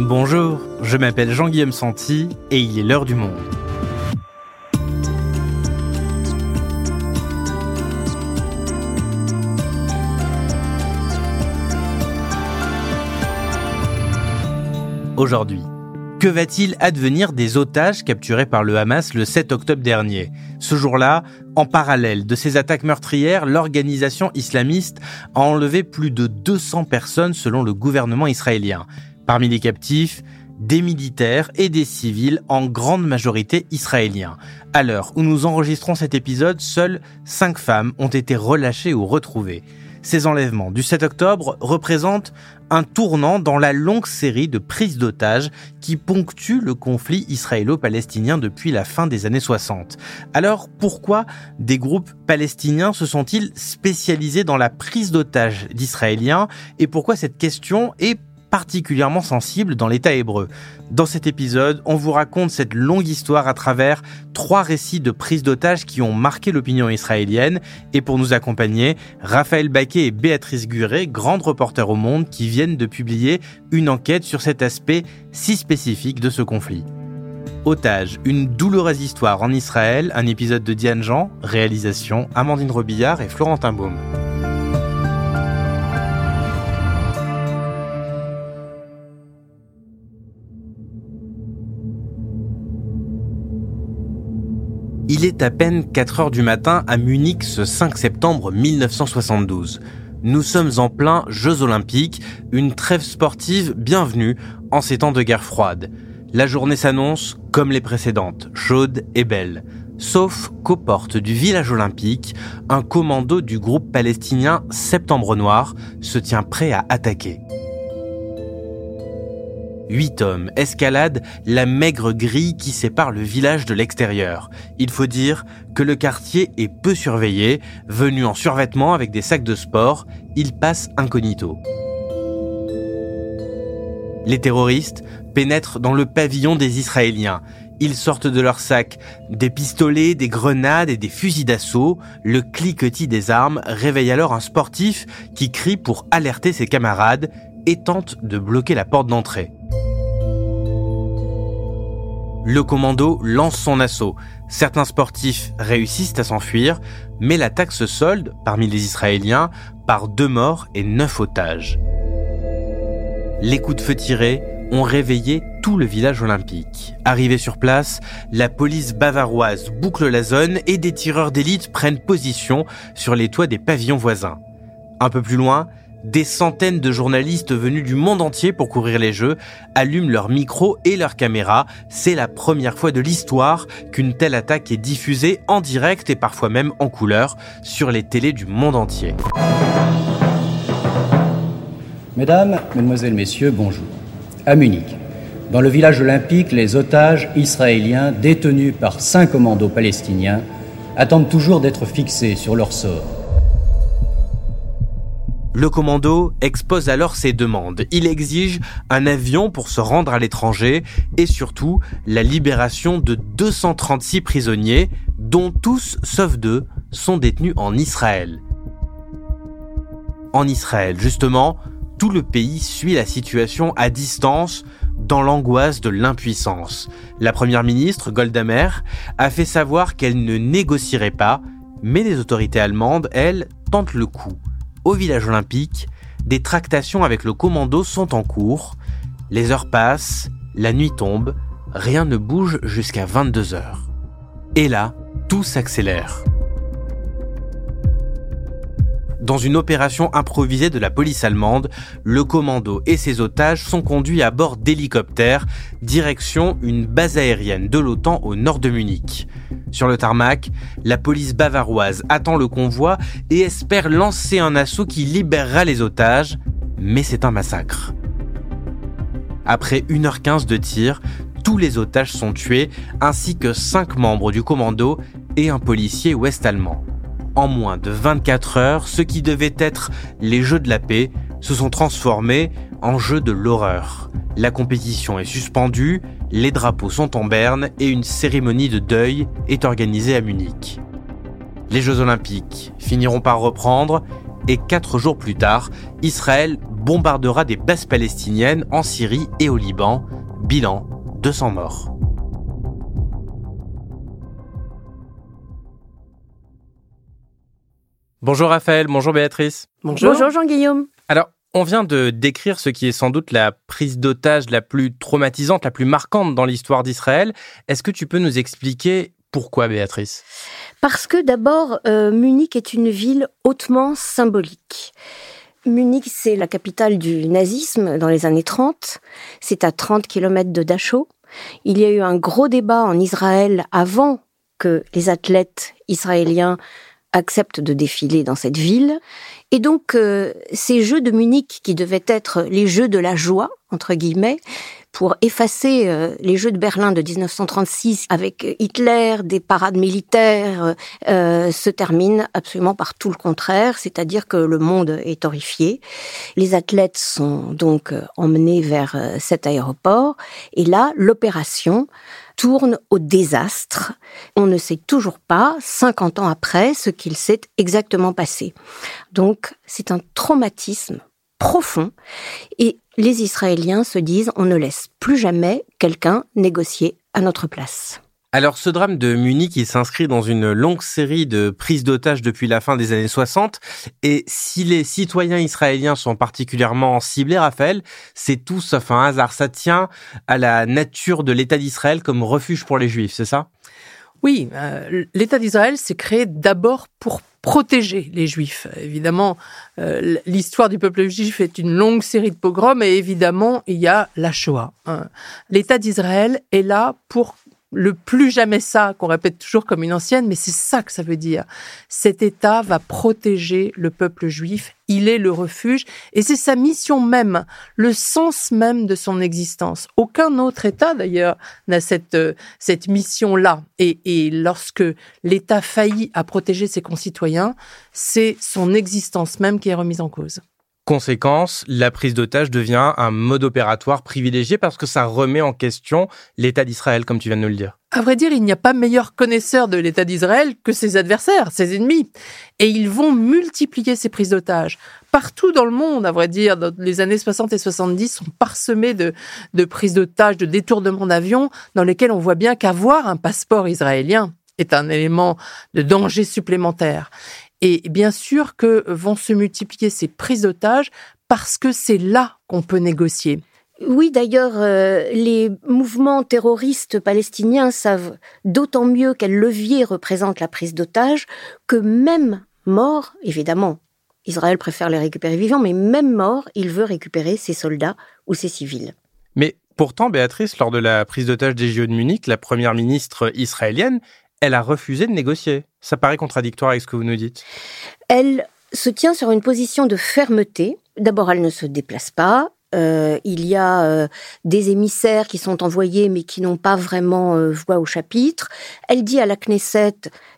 Bonjour, je m'appelle Jean-Guillaume Santi et il est l'heure du monde. Aujourd'hui, que va-t-il advenir des otages capturés par le Hamas le 7 octobre dernier? Ce jour-là, en parallèle de ces attaques meurtrières, l'organisation islamiste a enlevé plus de 200 personnes selon le gouvernement israélien. Parmi les captifs, des militaires et des civils, en grande majorité israéliens. À l'heure où nous enregistrons cet épisode, seules cinq femmes ont été relâchées ou retrouvées. Ces enlèvements du 7 octobre représentent un tournant dans la longue série de prises d'otages qui ponctue le conflit israélo-palestinien depuis la fin des années 60. Alors pourquoi des groupes palestiniens se sont-ils spécialisés dans la prise d'otages d'Israéliens et pourquoi cette question est particulièrement sensible dans l'État hébreu. Dans cet épisode, on vous raconte cette longue histoire à travers trois récits de prise d'otages qui ont marqué l'opinion israélienne. Et pour nous accompagner, Raphaël Baquet et Béatrice Guret, grandes reporters au monde, qui viennent de publier une enquête sur cet aspect si spécifique de ce conflit. Otage, une douloureuse histoire en Israël, un épisode de Diane Jean, réalisation Amandine Robillard et Florentin Baume. Il est à peine 4 heures du matin à Munich ce 5 septembre 1972. Nous sommes en plein Jeux Olympiques, une trêve sportive bienvenue en ces temps de guerre froide. La journée s'annonce comme les précédentes, chaude et belle. Sauf qu'aux portes du village olympique, un commando du groupe palestinien Septembre Noir se tient prêt à attaquer. Huit hommes escaladent la maigre grille qui sépare le village de l'extérieur. Il faut dire que le quartier est peu surveillé. Venu en survêtement avec des sacs de sport, il passe incognito. Les terroristes pénètrent dans le pavillon des Israéliens. Ils sortent de leurs sacs des pistolets, des grenades et des fusils d'assaut. Le cliquetis des armes réveille alors un sportif qui crie pour alerter ses camarades et tente de bloquer la porte d'entrée. Le commando lance son assaut. Certains sportifs réussissent à s'enfuir, mais l'attaque se solde, parmi les Israéliens, par deux morts et neuf otages. Les coups de feu tirés ont réveillé tout le village olympique. Arrivé sur place, la police bavaroise boucle la zone et des tireurs d'élite prennent position sur les toits des pavillons voisins. Un peu plus loin, des centaines de journalistes venus du monde entier pour couvrir les Jeux allument leurs micros et leurs caméras. C'est la première fois de l'histoire qu'une telle attaque est diffusée en direct et parfois même en couleur sur les télés du monde entier. Mesdames, Mesdemoiselles, Messieurs, bonjour. À Munich, dans le village olympique, les otages israéliens détenus par cinq commandos palestiniens attendent toujours d'être fixés sur leur sort. Le commando expose alors ses demandes. Il exige un avion pour se rendre à l'étranger et surtout la libération de 236 prisonniers, dont tous, sauf deux, sont détenus en Israël. En Israël, justement, tout le pays suit la situation à distance dans l'angoisse de l'impuissance. La première ministre, Golda Meir, a fait savoir qu'elle ne négocierait pas, mais les autorités allemandes, elles, tentent le coup au village olympique, des tractations avec le commando sont en cours. Les heures passent, la nuit tombe, rien ne bouge jusqu'à 22 heures. Et là, tout s'accélère. Dans une opération improvisée de la police allemande, le commando et ses otages sont conduits à bord d'hélicoptères, direction une base aérienne de l'OTAN au nord de Munich. Sur le tarmac, la police bavaroise attend le convoi et espère lancer un assaut qui libérera les otages, mais c'est un massacre. Après 1h15 de tir, tous les otages sont tués, ainsi que 5 membres du commando et un policier ouest-allemand en moins de 24 heures, ce qui devait être les Jeux de la paix se sont transformés en Jeux de l'horreur. La compétition est suspendue, les drapeaux sont en berne et une cérémonie de deuil est organisée à Munich. Les Jeux olympiques finiront par reprendre et quatre jours plus tard, Israël bombardera des bases palestiniennes en Syrie et au Liban. Bilan 200 morts. Bonjour Raphaël, bonjour Béatrice. Bonjour, bonjour Jean-Guillaume. Alors, on vient de décrire ce qui est sans doute la prise d'otage la plus traumatisante, la plus marquante dans l'histoire d'Israël. Est-ce que tu peux nous expliquer pourquoi, Béatrice? Parce que d'abord, euh, Munich est une ville hautement symbolique. Munich, c'est la capitale du nazisme dans les années 30. C'est à 30 km de Dachau. Il y a eu un gros débat en Israël avant que les athlètes israéliens acceptent de défiler dans cette ville. Et donc, euh, ces Jeux de Munich, qui devaient être les Jeux de la joie, entre guillemets, pour effacer euh, les Jeux de Berlin de 1936 avec Hitler, des parades militaires, euh, se terminent absolument par tout le contraire, c'est-à-dire que le monde est horrifié. Les athlètes sont donc emmenés vers cet aéroport, et là, l'opération tourne au désastre. On ne sait toujours pas, 50 ans après, ce qu'il s'est exactement passé. Donc, c'est un traumatisme profond et les Israéliens se disent on ne laisse plus jamais quelqu'un négocier à notre place. Alors ce drame de Munich, il s'inscrit dans une longue série de prises d'otages depuis la fin des années 60. Et si les citoyens israéliens sont particulièrement ciblés, Raphaël, c'est tout sauf un hasard. Ça tient à la nature de l'État d'Israël comme refuge pour les Juifs, c'est ça? Oui, euh, l'État d'Israël s'est créé d'abord pour protéger les juifs. Évidemment, euh, l'histoire du peuple juif est une longue série de pogroms et évidemment, il y a la Shoah. Hein. L'État d'Israël est là pour le plus jamais ça, qu'on répète toujours comme une ancienne, mais c'est ça que ça veut dire. Cet État va protéger le peuple juif, il est le refuge, et c'est sa mission même, le sens même de son existence. Aucun autre État, d'ailleurs, n'a cette, euh, cette mission-là. Et, et lorsque l'État faillit à protéger ses concitoyens, c'est son existence même qui est remise en cause. Conséquence, la prise d'otage devient un mode opératoire privilégié parce que ça remet en question l'État d'Israël, comme tu viens de nous le dire. À vrai dire, il n'y a pas meilleur connaisseur de l'État d'Israël que ses adversaires, ses ennemis. Et ils vont multiplier ces prises d'otages. Partout dans le monde, à vrai dire, dans les années 60 et 70 sont parsemées de, de prises d'otages, de détournements d'avions, dans lesquels on voit bien qu'avoir un passeport israélien est un élément de danger supplémentaire. Et bien sûr que vont se multiplier ces prises d'otages parce que c'est là qu'on peut négocier. Oui, d'ailleurs, euh, les mouvements terroristes palestiniens savent d'autant mieux quel levier représente la prise d'otages que même mort, évidemment, Israël préfère les récupérer vivants, mais même mort, il veut récupérer ses soldats ou ses civils. Mais pourtant, Béatrice, lors de la prise d'otage des JO de Munich, la première ministre israélienne, elle a refusé de négocier. Ça paraît contradictoire avec ce que vous nous dites. Elle se tient sur une position de fermeté. D'abord, elle ne se déplace pas. Euh, il y a euh, des émissaires qui sont envoyés mais qui n'ont pas vraiment euh, voix au chapitre. Elle dit à la Knesset,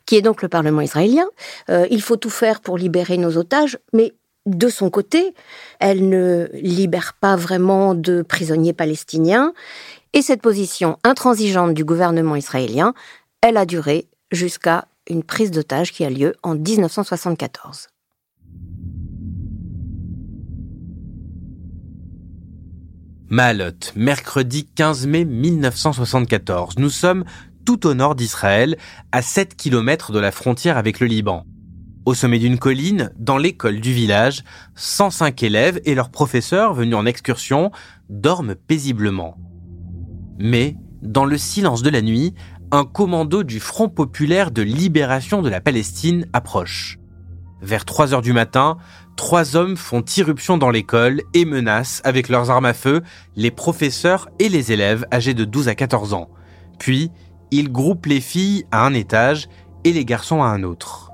qui est donc le Parlement israélien, il faut tout faire pour libérer nos otages, mais de son côté, elle ne libère pas vraiment de prisonniers palestiniens. Et cette position intransigeante du gouvernement israélien, elle a duré jusqu'à une prise d'otage qui a lieu en 1974. Malotte, mercredi 15 mai 1974. Nous sommes tout au nord d'Israël, à 7 km de la frontière avec le Liban. Au sommet d'une colline, dans l'école du village, 105 élèves et leurs professeurs venus en excursion dorment paisiblement. Mais, dans le silence de la nuit, un commando du Front populaire de libération de la Palestine approche. Vers 3 heures du matin, trois hommes font irruption dans l'école et menacent avec leurs armes à feu les professeurs et les élèves âgés de 12 à 14 ans. Puis, ils groupent les filles à un étage et les garçons à un autre.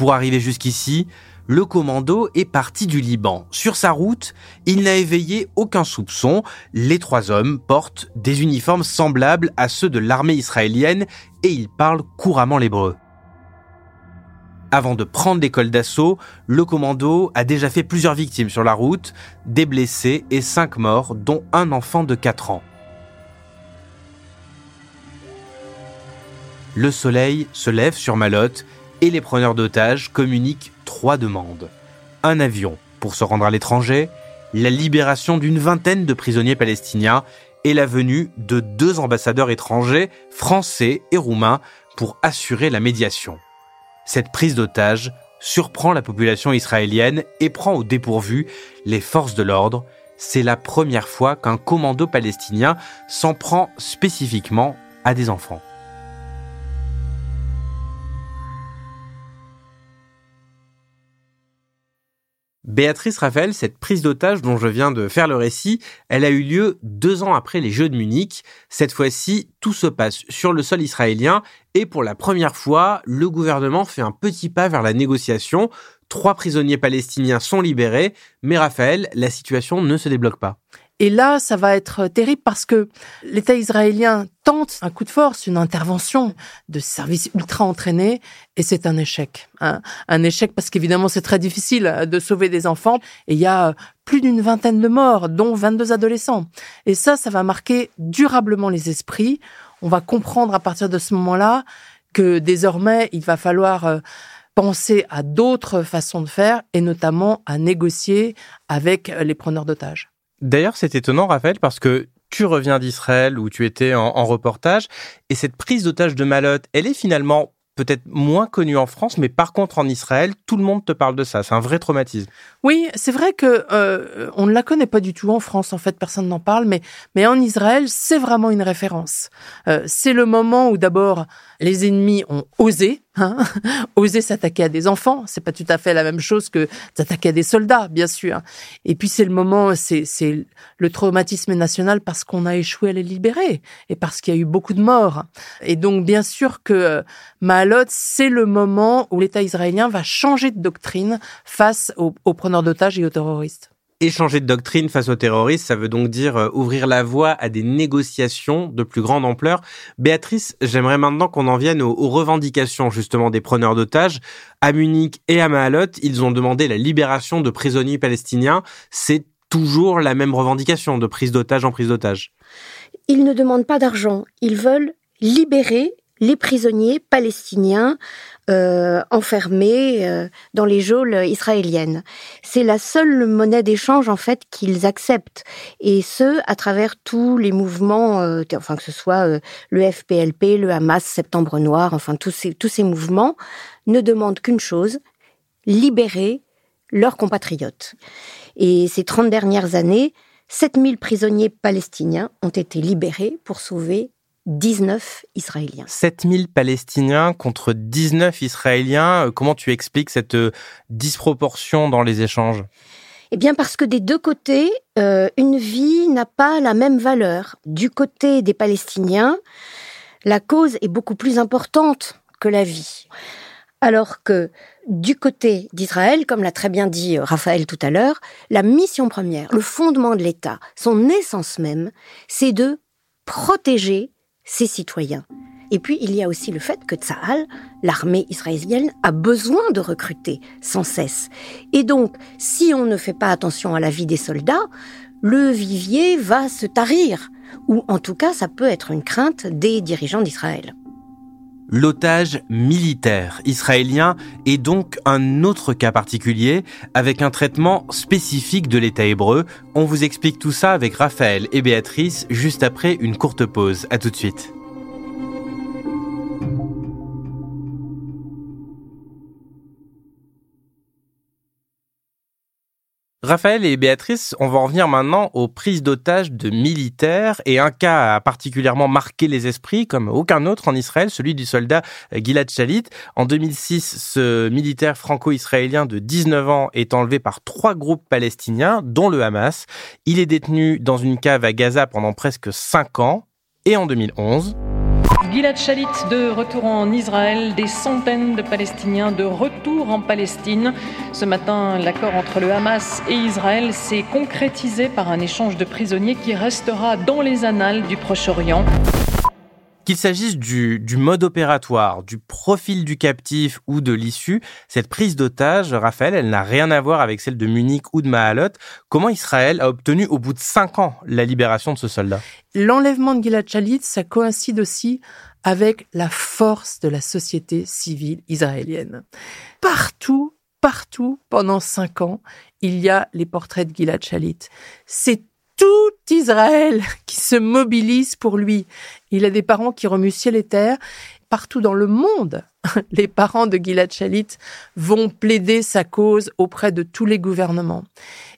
Pour arriver jusqu'ici, le commando est parti du Liban. Sur sa route, il n'a éveillé aucun soupçon. Les trois hommes portent des uniformes semblables à ceux de l'armée israélienne et ils parlent couramment l'hébreu. Avant de prendre l'école d'assaut, le commando a déjà fait plusieurs victimes sur la route, des blessés et cinq morts, dont un enfant de 4 ans. Le soleil se lève sur Malotte et les preneurs d'otages communiquent trois demandes. un avion pour se rendre à l'étranger, la libération d'une vingtaine de prisonniers palestiniens et la venue de deux ambassadeurs étrangers, français et roumains, pour assurer la médiation. Cette prise d'otage surprend la population israélienne et prend au dépourvu les forces de l'ordre. C'est la première fois qu'un commando palestinien s'en prend spécifiquement à des enfants. Béatrice Raphaël, cette prise d'otage dont je viens de faire le récit, elle a eu lieu deux ans après les Jeux de Munich. Cette fois-ci, tout se passe sur le sol israélien et pour la première fois, le gouvernement fait un petit pas vers la négociation. Trois prisonniers palestiniens sont libérés, mais Raphaël, la situation ne se débloque pas. Et là, ça va être terrible parce que l'État israélien tente un coup de force, une intervention de services ultra entraînés, et c'est un échec. Hein. Un échec parce qu'évidemment, c'est très difficile de sauver des enfants, et il y a plus d'une vingtaine de morts, dont 22 adolescents. Et ça, ça va marquer durablement les esprits. On va comprendre à partir de ce moment-là que désormais, il va falloir euh, penser à d'autres façons de faire, et notamment à négocier avec les preneurs d'otages. D'ailleurs, c'est étonnant, Raphaël, parce que tu reviens d'Israël où tu étais en, reportage, et cette prise d'otage de Malotte, elle est finalement peut-être moins connue en France, mais par contre en Israël, tout le monde te parle de ça. C'est un vrai traumatisme. Oui, c'est vrai que euh, on ne la connaît pas du tout en France. En fait, personne n'en parle, mais mais en Israël, c'est vraiment une référence. Euh, c'est le moment où d'abord les ennemis ont osé, hein, osé s'attaquer à des enfants. C'est pas tout à fait la même chose que s'attaquer à des soldats, bien sûr. Et puis c'est le moment, c'est le traumatisme national parce qu'on a échoué à les libérer et parce qu'il y a eu beaucoup de morts. Et donc bien sûr que euh, Mahalot, c'est le moment où l'État israélien va changer de doctrine face aux, aux preneurs d'otages et aux terroristes. Échanger de doctrine face aux terroristes, ça veut donc dire euh, ouvrir la voie à des négociations de plus grande ampleur. Béatrice, j'aimerais maintenant qu'on en vienne aux, revendications justement des preneurs d'otages. À Munich et à Mahalot, ils ont demandé la libération de prisonniers palestiniens. C'est toujours la même revendication de prise d'otages en prise d'otages. Ils ne demandent pas d'argent, ils veulent libérer les prisonniers palestiniens euh, enfermés euh, dans les geôles israéliennes. C'est la seule monnaie d'échange en fait qu'ils acceptent, et ce à travers tous les mouvements, euh, enfin que ce soit le FPLP, le Hamas, Septembre Noir, enfin tous ces tous ces mouvements ne demandent qu'une chose libérer leurs compatriotes. Et ces 30 dernières années, 7000 prisonniers palestiniens ont été libérés pour sauver 19 Israéliens. 7000 Palestiniens contre 19 Israéliens. Euh, comment tu expliques cette euh, disproportion dans les échanges? Eh bien parce que des deux côtés, euh, une vie n'a pas la même valeur. Du côté des Palestiniens, la cause est beaucoup plus importante que la vie. Alors que du côté d'Israël, comme l'a très bien dit Raphaël tout à l'heure, la mission première, le fondement de l'État, son essence même, c'est de protéger citoyens. Et puis, il y a aussi le fait que Tsahal, l'armée israélienne, a besoin de recruter sans cesse. Et donc, si on ne fait pas attention à la vie des soldats, le vivier va se tarir. Ou en tout cas, ça peut être une crainte des dirigeants d'Israël. L'otage militaire israélien est donc un autre cas particulier avec un traitement spécifique de l'État hébreu. On vous explique tout ça avec Raphaël et Béatrice juste après une courte pause. À tout de suite. Raphaël et Béatrice, on va en venir maintenant aux prises d'otages de militaires et un cas a particulièrement marqué les esprits comme aucun autre en Israël, celui du soldat Gilad Shalit. En 2006, ce militaire franco-israélien de 19 ans est enlevé par trois groupes palestiniens, dont le Hamas. Il est détenu dans une cave à Gaza pendant presque cinq ans et en 2011, Gilad Shalit de retour en Israël, des centaines de Palestiniens de retour en Palestine. Ce matin, l'accord entre le Hamas et Israël s'est concrétisé par un échange de prisonniers qui restera dans les annales du Proche-Orient. Qu'il s'agisse du, mode opératoire, du profil du captif ou de l'issue, cette prise d'otage, Raphaël, elle n'a rien à voir avec celle de Munich ou de Mahalot. Comment Israël a obtenu au bout de cinq ans la libération de ce soldat? L'enlèvement de Gilad Shalit, ça coïncide aussi avec la force de la société civile israélienne. Partout, partout, pendant cinq ans, il y a les portraits de Gilad Shalit. C'est tout Israël qui se mobilise pour lui. Il a des parents qui remuent ciel et terre. Partout dans le monde, les parents de Gilad Shalit vont plaider sa cause auprès de tous les gouvernements.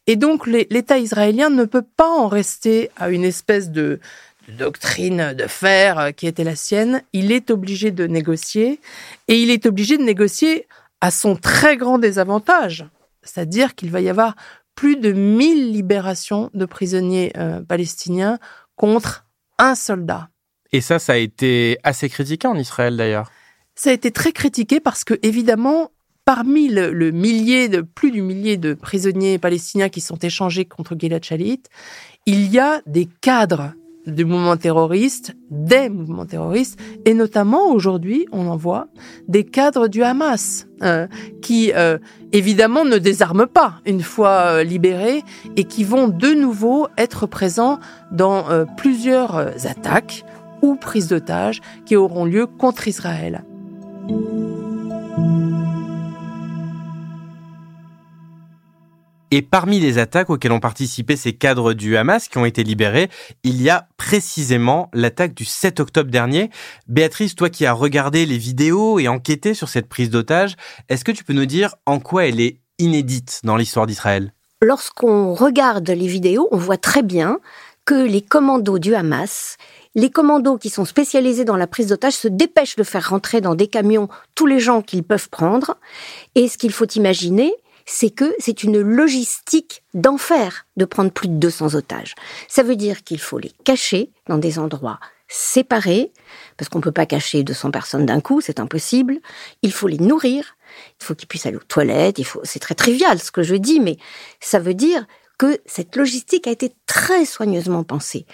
Et donc l'État israélien ne peut pas en rester à une espèce de, doctrine de fer qui était la sienne. Il est obligé de négocier et il est obligé de négocier à son très grand désavantage. C'est-à-dire qu'il va y avoir plus de 1000 libérations de prisonniers euh, palestiniens contre un soldat. Et ça, ça a été assez critiqué en Israël d'ailleurs. Ça a été très critiqué parce que, évidemment, parmi le, millier de plus du millier de prisonniers palestiniens qui sont échangés contre Gilad Shalit, il y a des cadres du mouvement terroriste, des mouvements terroristes, et notamment aujourd'hui, on en voit des cadres du Hamas euh, qui euh, évidemment ne désarment pas une fois euh, libérés et qui vont de nouveau être présents dans plusieurs attaques ou prises d'otages qui auront lieu contre Israël. Et parmi les attaques auxquelles ont participé ces cadres du Hamas qui ont été libérés, il y a précisément l'attaque du 7 octobre dernier. Béatrice, toi qui as regardé les vidéos et enquêté sur cette prise d'otage, est-ce que tu peux nous dire en quoi elle est inédite dans l'histoire d'Israël? Lorsqu'on regarde les vidéos, on voit très bien que les commandos du Hamas les commandos qui sont spécialisés dans la prise d'otage se dépêchent de faire rentrer dans des camions tous les gens qu'ils peuvent prendre. Et ce qu'il faut imaginer, c'est que c'est une logistique d'enfer de prendre plus de 200 otages. Ça veut dire qu'il faut les cacher dans des endroits séparés, parce qu'on ne peut pas cacher 200 personnes d'un coup, c'est impossible. Il faut les nourrir, il faut qu'ils puissent aller aux toilettes, il faut, c'est très trivial ce que je dis, mais ça veut dire que cette logistique a été très soigneusement pensée.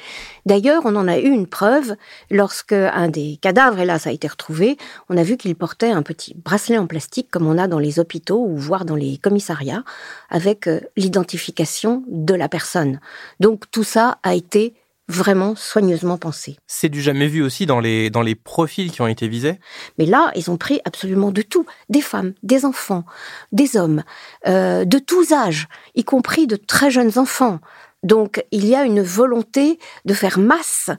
D'ailleurs, on en a eu une preuve lorsque un des cadavres, hélas, a été retrouvé. On a vu qu'il portait un petit bracelet en plastique comme on a dans les hôpitaux ou voire dans les commissariats avec euh, l'identification de la personne. Donc tout ça a été vraiment soigneusement pensé. C'est du jamais vu aussi dans les, dans les profils qui ont été visés? Mais là, ils ont pris absolument de tout. Des femmes, des enfants, des hommes, euh, de tous âges, y compris de très jeunes enfants. Donc il y a une volonté de faire masse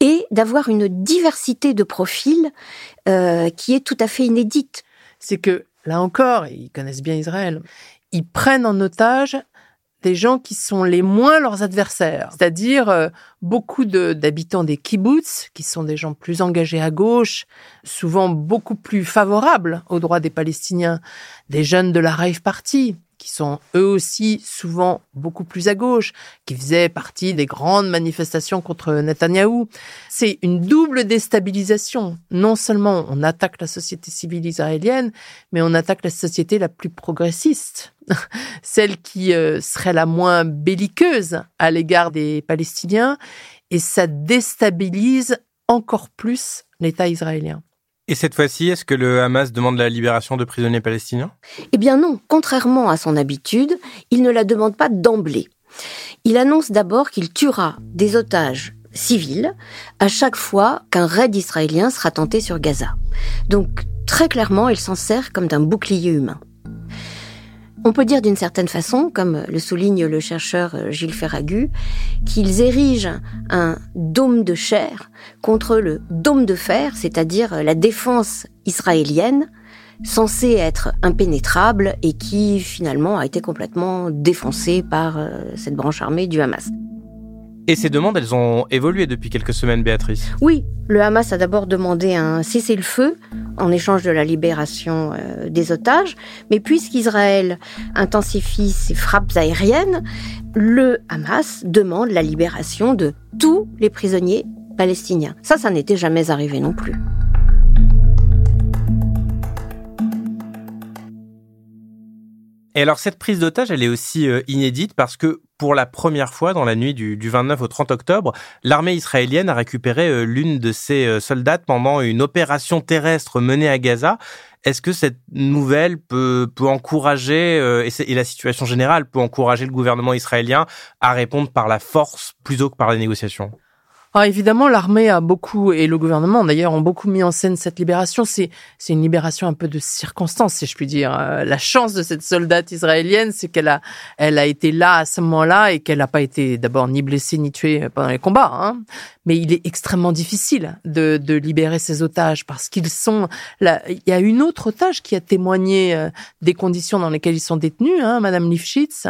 et d'avoir une diversité de profils euh, qui est tout à fait inédite. C'est que, là encore, ils connaissent bien Israël, ils prennent en otage des gens qui sont les moins leurs adversaires, c'est-à-dire euh, beaucoup d'habitants des kibbutz, qui sont des gens plus engagés à gauche, souvent beaucoup plus favorables aux droits des Palestiniens, des jeunes de la Rave Party, qui sont eux aussi souvent beaucoup plus à gauche, qui faisaient partie des grandes manifestations contre Netanyahou. C'est une double déstabilisation. Non seulement on attaque la société civile israélienne, mais on attaque la société la plus progressiste, celle qui euh, serait la moins belliqueuse à l'égard des Palestiniens, et ça déstabilise encore plus l'État israélien. Et cette fois-ci, est-ce que le Hamas demande la libération de prisonniers palestiniens? Eh bien non, contrairement à son habitude, il ne la demande pas d'emblée. Il annonce d'abord qu'il tuera des otages civils à chaque fois qu'un raid israélien sera tenté sur Gaza. Donc très clairement, il s'en sert comme d'un bouclier humain. On peut dire d'une certaine façon, comme le souligne le chercheur euh, Gilles Ferragu, qu'ils érigent un dôme de chair contre le dôme de fer, c'est-à-dire la défense israélienne, censée être impénétrable et qui finalement a été complètement défoncée par euh, cette branche armée du Hamas. Et ces demandes, elles ont évolué depuis quelques semaines, Béatrice Oui, le Hamas a d'abord demandé un cessez-le-feu en échange de la libération euh, des otages, mais puisqu'Israël intensifie ses frappes aériennes, le Hamas demande la libération de tous les prisonniers palestiniens. Ça, ça n'était jamais arrivé non plus. Et alors cette prise d'otage, elle est aussi euh, inédite parce que pour la première fois dans la nuit du, 29 au 30 octobre, l'armée israélienne a récupéré euh, l'une de ses euh, soldats pendant une opération terrestre menée à Gaza. Est-ce que cette nouvelle peut, encourager, et, la situation générale peut encourager le gouvernement israélien à répondre par la force plutôt que par la négociation? Ah, évidemment, l'armée a beaucoup, et le gouvernement d'ailleurs, ont beaucoup mis en scène cette libération. C'est, une libération un peu de circonstance, si je puis dire. Euh, la chance de cette soldate israélienne, c'est qu'elle a, elle a été là à ce moment-là et qu'elle n'a pas été d'abord ni blessée ni tuée pendant les combats. Hein. Mais il est extrêmement difficile de, de libérer ces otages parce qu'ils sont là. Il y a une autre otage qui a témoigné euh, des conditions dans lesquelles ils sont détenus, hein, Madame Lifshitz.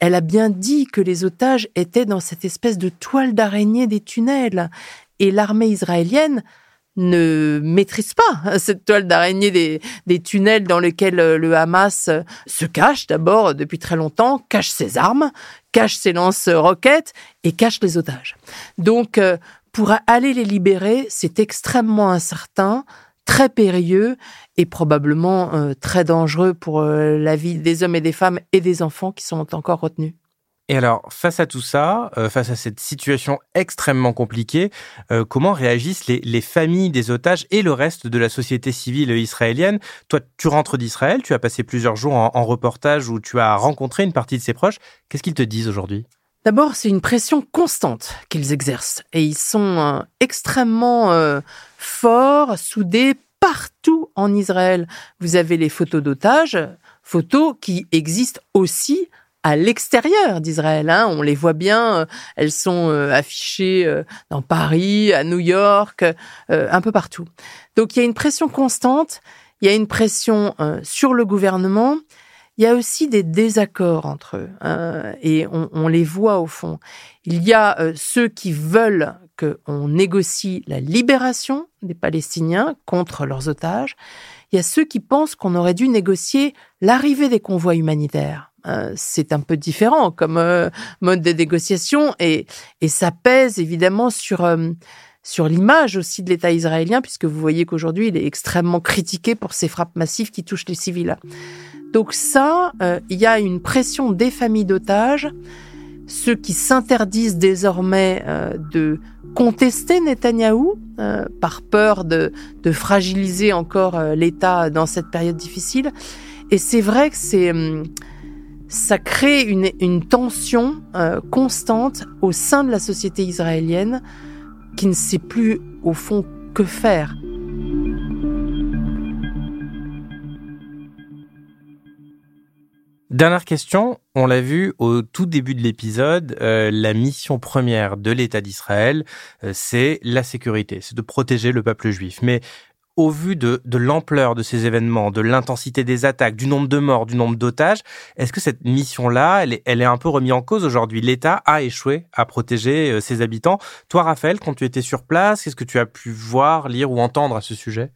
Elle a bien dit que les otages étaient dans cette espèce de toile d'araignée des tunnels et l'armée israélienne ne maîtrise pas cette toile d'araignée des, tunnels dans lesquels euh, le Hamas euh, se cache d'abord depuis très longtemps, cache ses armes, cache ses lance-roquettes et cache les otages. Donc, euh, pour aller les libérer, c'est extrêmement incertain, très périlleux et probablement très dangereux pour la vie des hommes et des femmes et des enfants qui sont encore retenus. Et alors, face à tout ça, euh, face à cette situation extrêmement compliquée, euh, comment réagissent les, familles des otages et le reste de la société civile israélienne? Toi, tu rentres d'Israël, tu as passé plusieurs jours en, reportage où tu as rencontré une partie de ses proches. Qu'est-ce qu'ils te disent aujourd'hui? D'abord, c'est une pression constante qu'ils exercent et ils sont euh, extrêmement forts, soudés partout en Israël. Vous avez les photos d'otages, photos qui existent aussi à l'extérieur d'Israël. Hein. On les voit bien, euh, elles sont euh, affichées euh, dans Paris, à New York, un peu partout. Donc il y a une pression constante, il y a une pression sur le gouvernement, il y a aussi des désaccords entre eux, hein, et on, on, les voit au fond. Il y a ceux qui veulent qu'on négocie la libération des Palestiniens contre leurs otages. Il y a ceux qui pensent qu'on aurait dû négocier l'arrivée des convois humanitaires. Euh, c'est un peu différent comme euh, mode de négociation et, et ça pèse évidemment sur euh, sur l'image aussi de l'État israélien puisque vous voyez qu'aujourd'hui il est extrêmement critiqué pour ces frappes massives qui touchent les civils. Donc ça, il y a une pression des familles d'otages, ceux qui s'interdisent désormais de contester Netanyahou par peur de, de fragiliser encore l'État dans cette période difficile. Et c'est vrai que c'est hum, ça crée une, tension euh, constante au sein de la société israélienne qui ne sait plus au fond que faire. Dernière question, on l'a vu au tout début de l'épisode, euh, la mission première de l'État d'Israël, euh, c'est la sécurité, c'est de protéger le peuple juif. Mais au vu de, l'ampleur de ces événements, de l'intensité des attaques, du nombre de morts, du nombre d'otages, est-ce que cette mission-là, elle elle est un peu remise en cause aujourd'hui? L'État a échoué à protéger euh, ses habitants. Toi, Raphaël, quand tu étais sur place, qu'est-ce que tu as pu voir, lire ou entendre à ce sujet?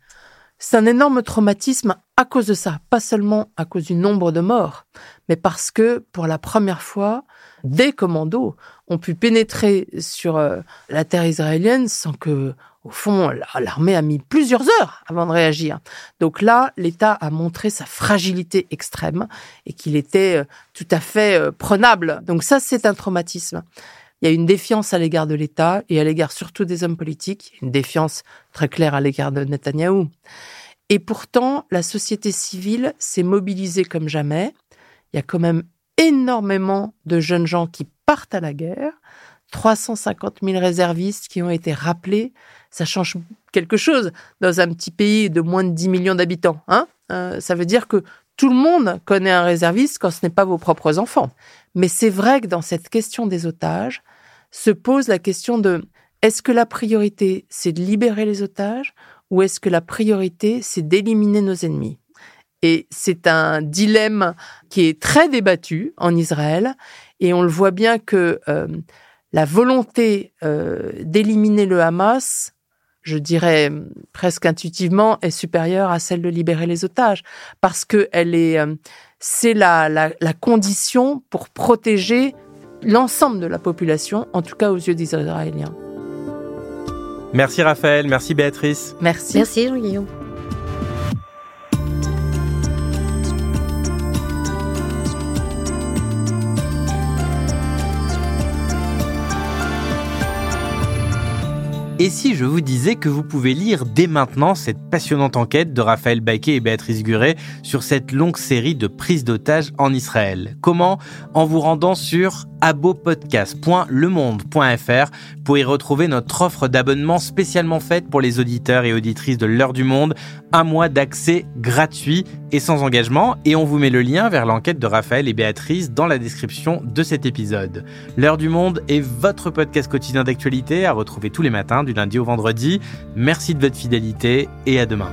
C'est un énorme traumatisme à cause de ça, pas seulement à cause du nombre de morts, mais parce que pour la première fois, des commandos ont pu pénétrer sur euh, la terre israélienne sans que au fond, l'armée a mis plusieurs heures avant de réagir. Donc là, l'État a montré sa fragilité extrême et qu'il était euh, tout à fait euh, prenable. Donc ça, c'est un traumatisme. Il y a une défiance à l'égard de l'État et à l'égard surtout des hommes politiques, une défiance très claire à l'égard de Netanyahou. Et pourtant, la société civile s'est mobilisée comme jamais. Il y a quand même énormément de jeunes gens qui partent à la guerre. 350 000 réservistes qui ont été rappelés. Ça change quelque chose dans un petit pays de moins de 10 millions d'habitants. Hein euh, ça veut dire que tout le monde connaît un réserviste quand ce n'est pas vos propres enfants. Mais c'est vrai que dans cette question des otages, se pose la question de est-ce que la priorité, c'est de libérer les otages ou est-ce que la priorité, c'est d'éliminer nos ennemis? Et c'est un dilemme qui est très débattu en Israël. Et on le voit bien que euh, la volonté euh, d'éliminer le Hamas, je dirais presque intuitivement, est supérieure à celle de libérer les otages, parce que elle est, euh, c'est la, la, la, condition pour protéger l'ensemble de la population, en tout cas aux yeux des Israéliens. Merci Raphaël, merci Béatrice. Merci. Merci Jean-Guillaume. Et si je vous disais que vous pouvez lire dès maintenant cette passionnante enquête de Raphaël Baquet et Béatrice Guret sur cette longue série de prises d'otages en Israël? Comment? En vous rendant sur abopodcast.lemonde.fr pour y retrouver notre offre d'abonnement spécialement faite pour les auditeurs et auditrices de l'heure du monde, un mois d'accès gratuit et sans engagement et on vous met le lien vers l'enquête de Raphaël et Béatrice dans la description de cet épisode. L'heure du monde est votre podcast quotidien d'actualité à retrouver tous les matins du lundi au vendredi. Merci de votre fidélité et à demain.